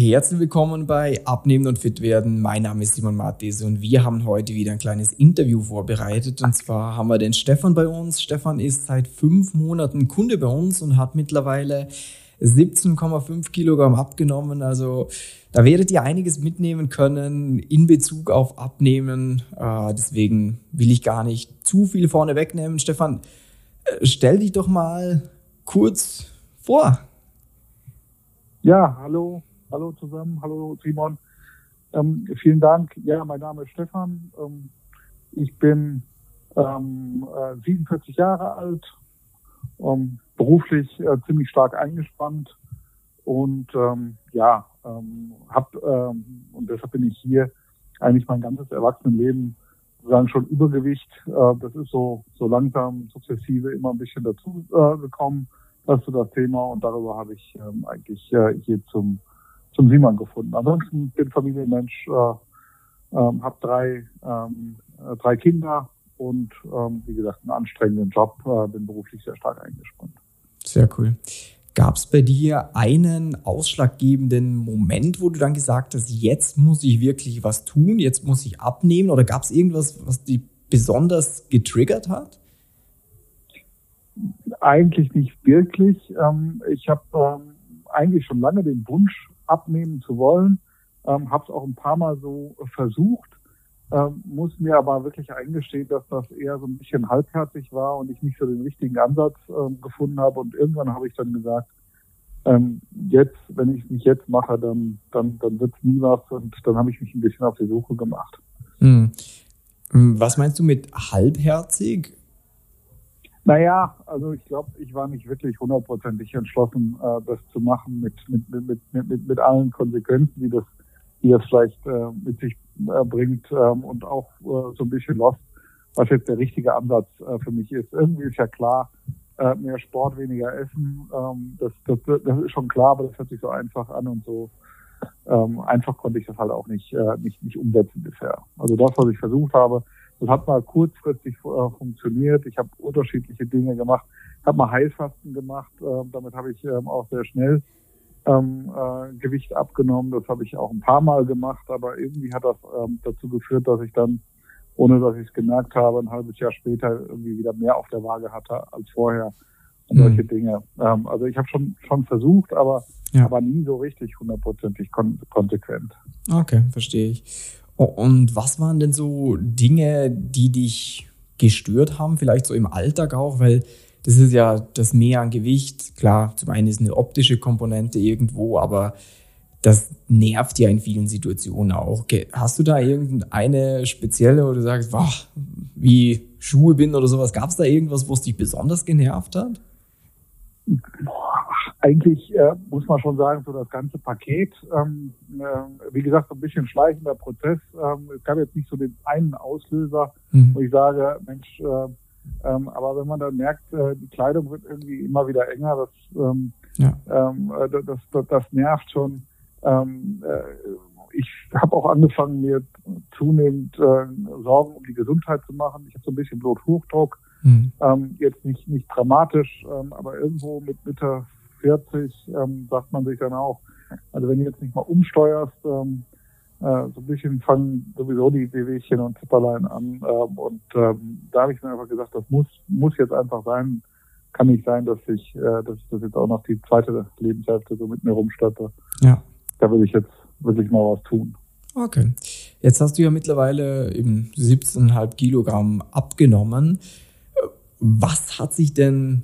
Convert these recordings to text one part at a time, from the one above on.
Herzlich willkommen bei Abnehmen und Fit werden. Mein Name ist Simon Mattis und wir haben heute wieder ein kleines Interview vorbereitet. Und zwar haben wir den Stefan bei uns. Stefan ist seit fünf Monaten Kunde bei uns und hat mittlerweile 17,5 Kilogramm abgenommen. Also da werdet ihr einiges mitnehmen können in Bezug auf Abnehmen. Äh, deswegen will ich gar nicht zu viel vorne wegnehmen. Stefan, äh, stell dich doch mal kurz vor. Ja, hallo, hallo zusammen, hallo Simon. Ähm, vielen Dank. Ja, mein Name ist Stefan. Ähm, ich bin ähm, äh, 47 Jahre alt, ähm, beruflich äh, ziemlich stark eingespannt und ähm, ja, ähm, hab und deshalb bin ich hier eigentlich mein ganzes Erwachsenenleben sozusagen schon Übergewicht. Äh, das ist so so langsam sukzessive immer ein bisschen dazu äh, gekommen das ist das Thema und darüber habe ich eigentlich äh, hier zum, zum Simon gefunden. Ansonsten bin Familienmensch, äh, ähm, habe drei, ähm, äh, drei Kinder und ähm, wie gesagt einen anstrengenden Job, äh, bin beruflich sehr stark eingespannt. Sehr cool. Gab es bei dir einen ausschlaggebenden Moment, wo du dann gesagt hast, jetzt muss ich wirklich was tun, jetzt muss ich abnehmen? Oder gab es irgendwas, was dich besonders getriggert hat? Eigentlich nicht wirklich. Ähm, ich habe ähm, eigentlich schon lange den Wunsch, abnehmen zu wollen. Ähm, habe es auch ein paar Mal so versucht, ähm, muss mir aber wirklich eingestehen, dass das eher so ein bisschen halbherzig war und ich nicht so den richtigen Ansatz ähm, gefunden habe. Und irgendwann habe ich dann gesagt, ähm, jetzt, wenn ich es nicht jetzt mache, dann, dann, dann wird es nie was. Und dann habe ich mich ein bisschen auf die Suche gemacht. Hm. Was meinst du mit halbherzig? Naja, also ich glaube, ich war nicht wirklich hundertprozentig entschlossen, äh, das zu machen mit, mit, mit, mit, mit, mit allen Konsequenzen, die das, die das vielleicht äh, mit sich äh, bringt ähm, und auch äh, so ein bisschen lost, was jetzt der richtige Ansatz äh, für mich ist. Irgendwie ist ja klar, äh, mehr Sport, weniger Essen, ähm, das, das, das ist schon klar, aber das hört sich so einfach an und so ähm, einfach konnte ich das halt auch nicht, äh, nicht, nicht umsetzen bisher. Also das, was ich versucht habe, das hat mal kurzfristig äh, funktioniert. Ich habe unterschiedliche Dinge gemacht. habe mal Heilfasten gemacht. Äh, damit habe ich ähm, auch sehr schnell ähm, äh, Gewicht abgenommen. Das habe ich auch ein paar Mal gemacht, aber irgendwie hat das ähm, dazu geführt, dass ich dann, ohne dass ich es gemerkt habe, ein halbes Jahr später irgendwie wieder mehr auf der Waage hatte als vorher und mhm. solche Dinge. Ähm, also ich habe schon schon versucht, aber ja. aber nie so richtig hundertprozentig kon konsequent. Okay, verstehe ich. Und was waren denn so Dinge, die dich gestört haben, vielleicht so im Alltag auch, weil das ist ja das Mehr an Gewicht. Klar, zum einen ist eine optische Komponente irgendwo, aber das nervt ja in vielen Situationen auch. Hast du da irgendeine spezielle, wo du sagst, boah, wie Schuhe bin oder sowas? Gab es da irgendwas, was dich besonders genervt hat? Eigentlich äh, muss man schon sagen, so das ganze Paket, ähm, äh, wie gesagt, so ein bisschen schleichender Prozess. Ähm, es gab jetzt nicht so den einen Auslöser, mhm. wo ich sage, Mensch, äh, ähm, aber wenn man dann merkt, äh, die Kleidung wird irgendwie immer wieder enger, das, ähm, ja. ähm, äh, das, das, das nervt schon. Ähm, äh, ich habe auch angefangen, mir zunehmend äh, Sorgen um die Gesundheit zu machen. Ich habe so ein bisschen Bluthochdruck. Mhm. Ähm, jetzt nicht, nicht dramatisch, ähm, aber irgendwo mit Mitte 40 ähm, sagt man sich dann auch, also wenn du jetzt nicht mal umsteuerst, ähm, äh, so ein bisschen fangen sowieso die Wehwehchen und Zipperlein an. Ähm, und ähm, da habe ich mir einfach gesagt, das muss, muss jetzt einfach sein. Kann nicht sein, dass ich, äh, dass ich das jetzt auch noch die zweite Lebenshälfte so mit mir rumstatte. Ja. Da will ich jetzt wirklich mal was tun. Okay. Jetzt hast du ja mittlerweile eben 17,5 Kilogramm abgenommen. Was hat sich denn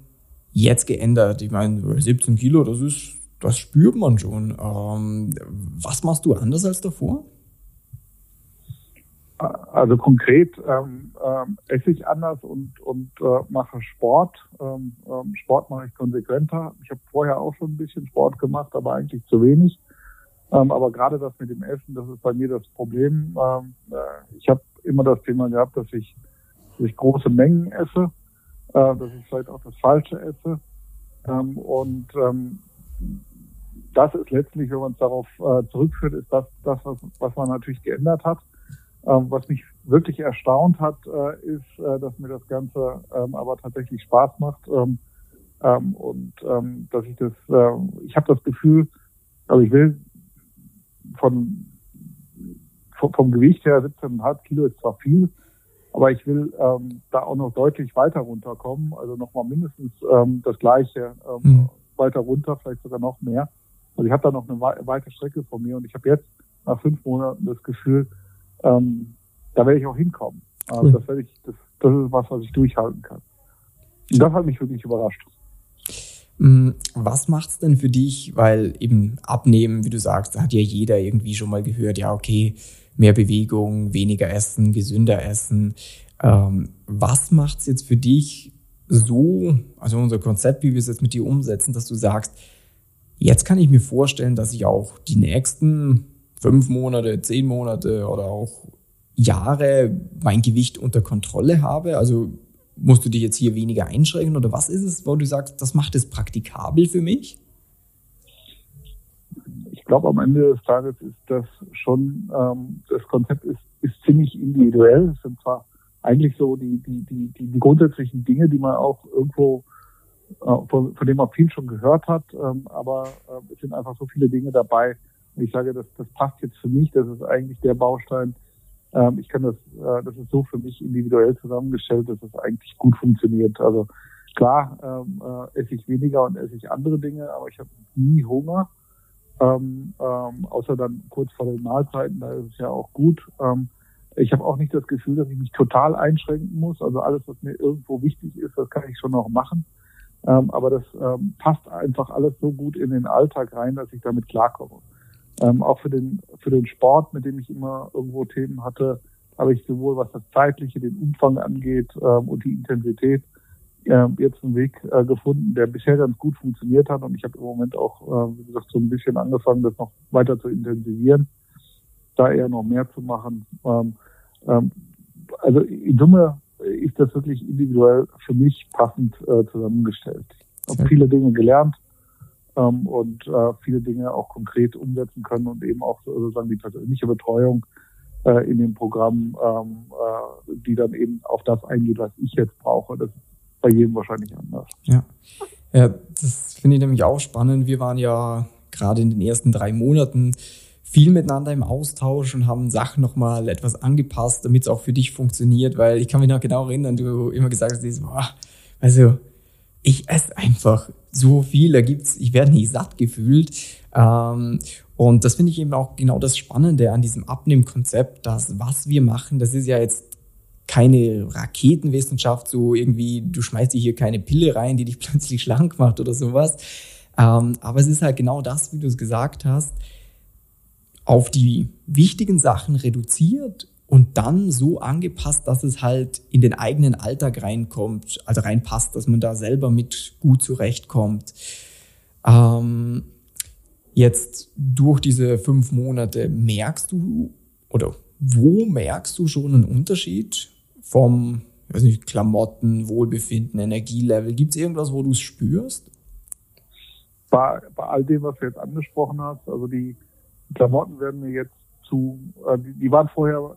jetzt geändert? Ich meine, 17 Kilo, das ist, das spürt man schon. Ähm, was machst du anders als davor? Also konkret ähm, ähm, esse ich anders und, und äh, mache Sport. Ähm, ähm Sport mache ich konsequenter. Ich habe vorher auch schon ein bisschen Sport gemacht, aber eigentlich zu wenig. Ähm, aber gerade das mit dem Essen, das ist bei mir das Problem. Ähm, äh, ich habe immer das Thema gehabt, dass ich, dass ich große Mengen esse äh, dass ich vielleicht auch das Falsche esse. Ähm, und ähm, das ist letztlich, wenn man es darauf äh, zurückführt, ist das, das was, was man natürlich geändert hat. Ähm, was mich wirklich erstaunt hat, äh, ist, äh, dass mir das Ganze ähm, aber tatsächlich Spaß macht. Ähm, ähm, und ähm, dass ich das, äh, ich habe das Gefühl, also ich will von, vom, vom Gewicht her 17,5 Kilo ist zwar viel, aber ich will ähm, da auch noch deutlich weiter runterkommen, also nochmal mindestens ähm, das gleiche ähm, mhm. weiter runter, vielleicht sogar noch mehr. Also ich habe da noch eine weite Strecke vor mir und ich habe jetzt nach fünf Monaten das Gefühl, ähm, da werde ich auch hinkommen. Also das, werde ich, das, das ist was, was ich durchhalten kann. Und das hat mich wirklich überrascht. Mm, was macht es denn für dich? Weil eben abnehmen, wie du sagst, hat ja jeder irgendwie schon mal gehört, ja, okay, mehr Bewegung, weniger essen, gesünder essen. Ähm, was macht es jetzt für dich so, also unser Konzept, wie wir es jetzt mit dir umsetzen, dass du sagst, jetzt kann ich mir vorstellen, dass ich auch die nächsten fünf Monate, zehn Monate oder auch Jahre mein Gewicht unter Kontrolle habe? Also musst du dich jetzt hier weniger einschränken oder was ist es, wo du sagst, das macht es praktikabel für mich? Ich glaube, am Ende des Tages ist das schon, ähm, das Konzept ist, ist ziemlich individuell. Es sind zwar eigentlich so die, die, die, die, grundsätzlichen Dinge, die man auch irgendwo, äh, von, von dem man viel schon gehört hat, ähm, aber äh, es sind einfach so viele Dinge dabei. Ich sage, das, das passt jetzt für mich, das ist eigentlich der Baustein, ähm, ich kann das, äh, das ist so für mich individuell zusammengestellt, dass es eigentlich gut funktioniert. Also klar ähm, äh, esse ich weniger und esse ich andere Dinge, aber ich habe nie Hunger. Ähm, ähm, außer dann kurz vor den Mahlzeiten, da ist es ja auch gut. Ähm, ich habe auch nicht das Gefühl, dass ich mich total einschränken muss. Also alles, was mir irgendwo wichtig ist, das kann ich schon noch machen. Ähm, aber das ähm, passt einfach alles so gut in den Alltag rein, dass ich damit klarkomme. Ähm, auch für den, für den Sport, mit dem ich immer irgendwo Themen hatte, habe ich sowohl was das Zeitliche, den Umfang angeht ähm, und die Intensität äh, jetzt einen Weg äh, gefunden, der bisher ganz gut funktioniert hat. Und ich habe im Moment auch, äh, wie gesagt, so ein bisschen angefangen, das noch weiter zu intensivieren, da eher noch mehr zu machen. Ähm, ähm, also in Summe ist das wirklich individuell für mich passend äh, zusammengestellt. Ich habe viele Dinge gelernt, ähm, und äh, viele Dinge auch konkret umsetzen können und eben auch sozusagen die persönliche Betreuung äh, in dem Programm, ähm, äh, die dann eben auf das eingeht, was ich jetzt brauche. Das ist bei jedem wahrscheinlich anders. Ja, ja das finde ich nämlich auch spannend. Wir waren ja gerade in den ersten drei Monaten viel miteinander im Austausch und haben Sachen nochmal etwas angepasst, damit es auch für dich funktioniert, weil ich kann mich noch genau erinnern, du immer gesagt hast, boah, also ich esse einfach so viel, da gibt's, ich werde nicht satt gefühlt. Ähm, und das finde ich eben auch genau das Spannende an diesem Abnehmkonzept, dass was wir machen, das ist ja jetzt keine Raketenwissenschaft, so irgendwie, du schmeißt dir hier keine Pille rein, die dich plötzlich schlank macht oder sowas. Ähm, aber es ist halt genau das, wie du es gesagt hast, auf die wichtigen Sachen reduziert und dann so angepasst, dass es halt in den eigenen Alltag reinkommt, also reinpasst, dass man da selber mit gut zurechtkommt. Ähm, jetzt durch diese fünf Monate merkst du oder wo merkst du schon einen Unterschied vom weiß nicht, Klamotten, Wohlbefinden, Energielevel? Gibt es irgendwas, wo du es spürst? Bei, bei all dem, was du jetzt angesprochen hast, also die Klamotten werden mir jetzt zu, äh, die, die waren vorher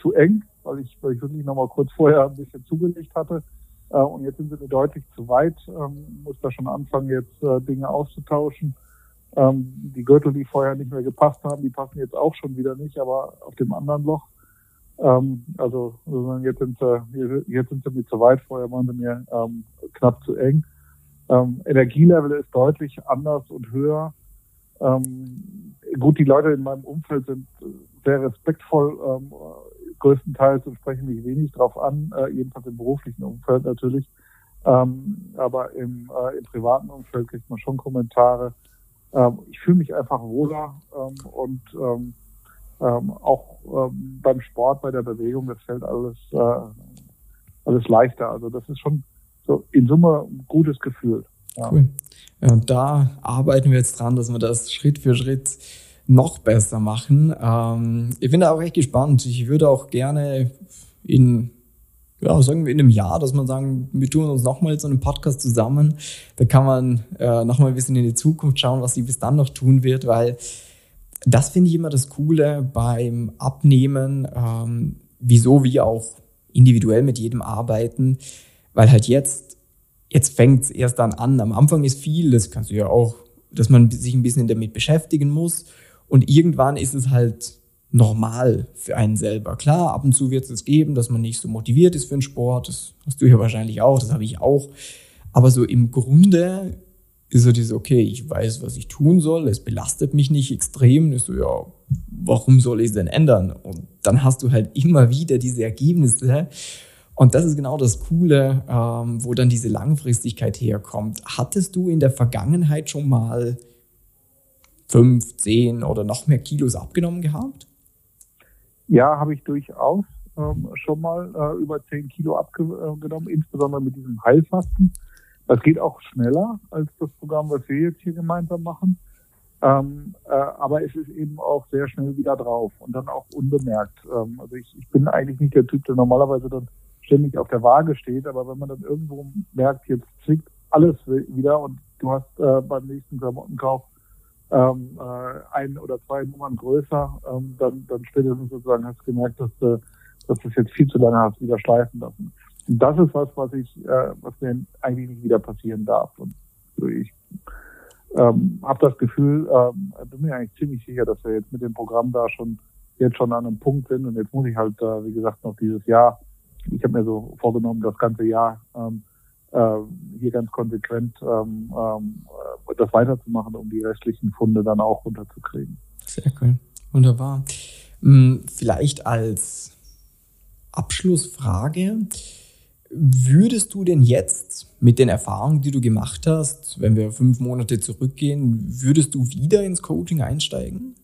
zu eng, weil ich, weil ich wirklich noch mal kurz vorher ein bisschen zugelegt hatte. Äh, und jetzt sind sie mir deutlich zu weit. Ähm, muss da schon anfangen, jetzt äh, Dinge auszutauschen. Ähm, die Gürtel, die vorher nicht mehr gepasst haben, die passen jetzt auch schon wieder nicht, aber auf dem anderen Loch. Ähm, also jetzt sind sie, jetzt sind sie mir zu weit. Vorher waren sie mir ähm, knapp zu eng. Ähm, Energielevel ist deutlich anders und höher. Ähm, gut, die Leute in meinem Umfeld sind sehr respektvoll ähm, größtenteils und sprechen mich wenig drauf an, äh, jedenfalls im beruflichen Umfeld natürlich. Ähm, aber im, äh, im privaten Umfeld kriegt man schon Kommentare. Ähm, ich fühle mich einfach wohler ähm, und ähm, ähm, auch ähm, beim Sport, bei der Bewegung, das fällt alles, äh, alles leichter. Also das ist schon so in Summe ein gutes Gefühl. Ja. Cool. Ja, und da arbeiten wir jetzt dran, dass wir das Schritt für Schritt noch besser machen. Ähm, ich bin da auch echt gespannt. Ich würde auch gerne in, ja, sagen wir in einem Jahr, dass man sagen, wir tun uns nochmal so einen Podcast zusammen. Da kann man äh, nochmal ein bisschen in die Zukunft schauen, was sie bis dann noch tun wird, weil das finde ich immer das Coole beim Abnehmen, ähm, wieso wir auch individuell mit jedem arbeiten, weil halt jetzt, jetzt fängt es erst dann an. Am Anfang ist viel, das kannst du ja auch, dass man sich ein bisschen damit beschäftigen muss. Und irgendwann ist es halt normal für einen selber. Klar, ab und zu wird es geben, dass man nicht so motiviert ist für den Sport. Das hast du ja wahrscheinlich auch, das habe ich auch. Aber so im Grunde ist so dieses, okay, ich weiß, was ich tun soll, es belastet mich nicht extrem. Ist so, ja, warum soll ich es denn ändern? Und dann hast du halt immer wieder diese Ergebnisse. Und das ist genau das Coole, ähm, wo dann diese Langfristigkeit herkommt. Hattest du in der Vergangenheit schon mal fünf, zehn oder noch mehr Kilos abgenommen gehabt? Ja, habe ich durchaus ähm, schon mal äh, über zehn Kilo abgenommen, insbesondere mit diesem Heilfasten. Das geht auch schneller als das Programm, was wir jetzt hier gemeinsam machen. Ähm, äh, aber es ist eben auch sehr schnell wieder drauf und dann auch unbemerkt. Ähm, also ich, ich bin eigentlich nicht der Typ, der normalerweise dann ständig auf der Waage steht, aber wenn man dann irgendwo merkt, jetzt zwickt alles wieder und du hast äh, beim nächsten Klamottenkauf ähm, äh, ein oder zwei Nummern größer, ähm, dann, dann spätestens sozusagen hast du gemerkt, dass, äh, dass du das jetzt viel zu lange hast wieder schleifen lassen. Das ist was, was ich, äh, was mir eigentlich nicht wieder passieren darf. Und ich ähm, habe das Gefühl, ähm, bin mir eigentlich ziemlich sicher, dass wir jetzt mit dem Programm da schon jetzt schon an einem Punkt sind. Und jetzt muss ich halt, äh, wie gesagt, noch dieses Jahr, ich habe mir so vorgenommen, das ganze Jahr ähm, äh, hier ganz konsequent ähm, ähm, das weiterzumachen, um die restlichen Funde dann auch runterzukriegen. Sehr cool. Wunderbar. Hm, vielleicht als Abschlussfrage. Würdest du denn jetzt mit den Erfahrungen, die du gemacht hast, wenn wir fünf Monate zurückgehen, würdest du wieder ins Coaching einsteigen?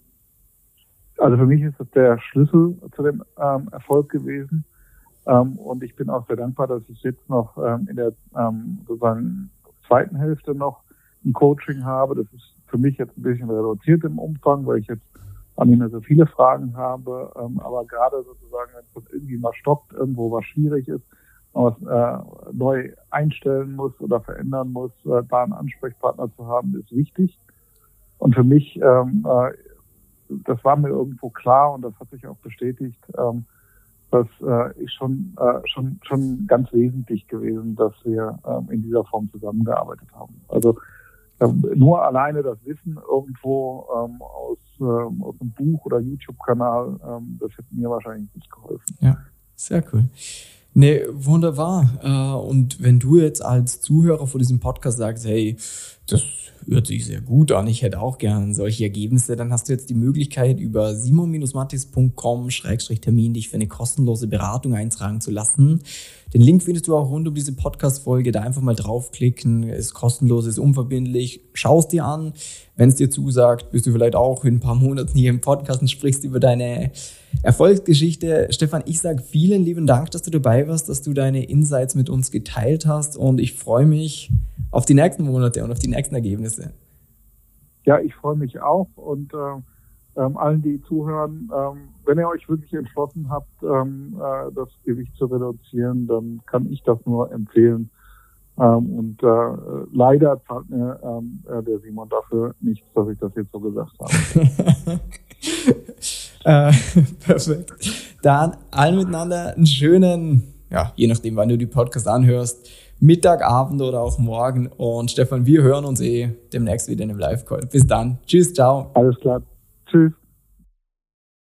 Also für mich ist das der Schlüssel zu dem ähm, Erfolg gewesen. Ähm, und ich bin auch sehr dankbar, dass ich jetzt noch ähm, in der ähm, sozusagen zweiten Hälfte noch ein Coaching habe. Das ist für mich jetzt ein bisschen reduziert im Umfang, weil ich jetzt an nicht mehr so viele Fragen habe. Ähm, aber gerade sozusagen, wenn es irgendwie mal stoppt, irgendwo was schwierig ist, was äh, neu einstellen muss oder verändern muss, äh, da einen Ansprechpartner zu haben, ist wichtig. Und für mich, ähm, äh, das war mir irgendwo klar und das hat sich auch bestätigt, ähm, das äh, ist schon, äh, schon, schon ganz wesentlich gewesen, dass wir ähm, in dieser Form zusammengearbeitet haben. Also ähm, nur alleine das Wissen irgendwo ähm, aus, ähm, aus einem Buch oder YouTube-Kanal, ähm, das hätte mir wahrscheinlich nicht geholfen. Ja, sehr cool. Nee, wunderbar. Äh, und wenn du jetzt als Zuhörer von diesem Podcast sagst, hey, das hört sich sehr gut an, ich hätte auch gern solche Ergebnisse, dann hast du jetzt die Möglichkeit, über simon-mattis.com-termin dich für eine kostenlose Beratung eintragen zu lassen. Den Link findest du auch rund um diese Podcast-Folge. Da einfach mal draufklicken. Ist kostenlos, ist unverbindlich. Schau es dir an. Wenn es dir zusagt, bist du vielleicht auch in ein paar Monaten hier im Podcast und sprichst über deine Erfolgsgeschichte. Stefan, ich sage vielen lieben Dank, dass du dabei warst, dass du deine Insights mit uns geteilt hast und ich freue mich auf die nächsten Monate und auf die nächsten Ergebnisse. Ja, ich freue mich auch und äh, ähm, allen, die zuhören, ähm, wenn ihr euch wirklich entschlossen habt, ähm, äh, das Gewicht zu reduzieren, dann kann ich das nur empfehlen. Ähm, und äh, leider zahlt mir ähm, äh, der Simon dafür nichts, dass ich das jetzt so gesagt habe. äh, perfekt. Dann allen miteinander einen schönen, ja, je nachdem, wann du die Podcast anhörst, Mittag, Abend oder auch morgen. Und Stefan, wir hören uns eh demnächst wieder in einem Live-Call. Bis dann. Tschüss, ciao. Alles klar. Tschüss.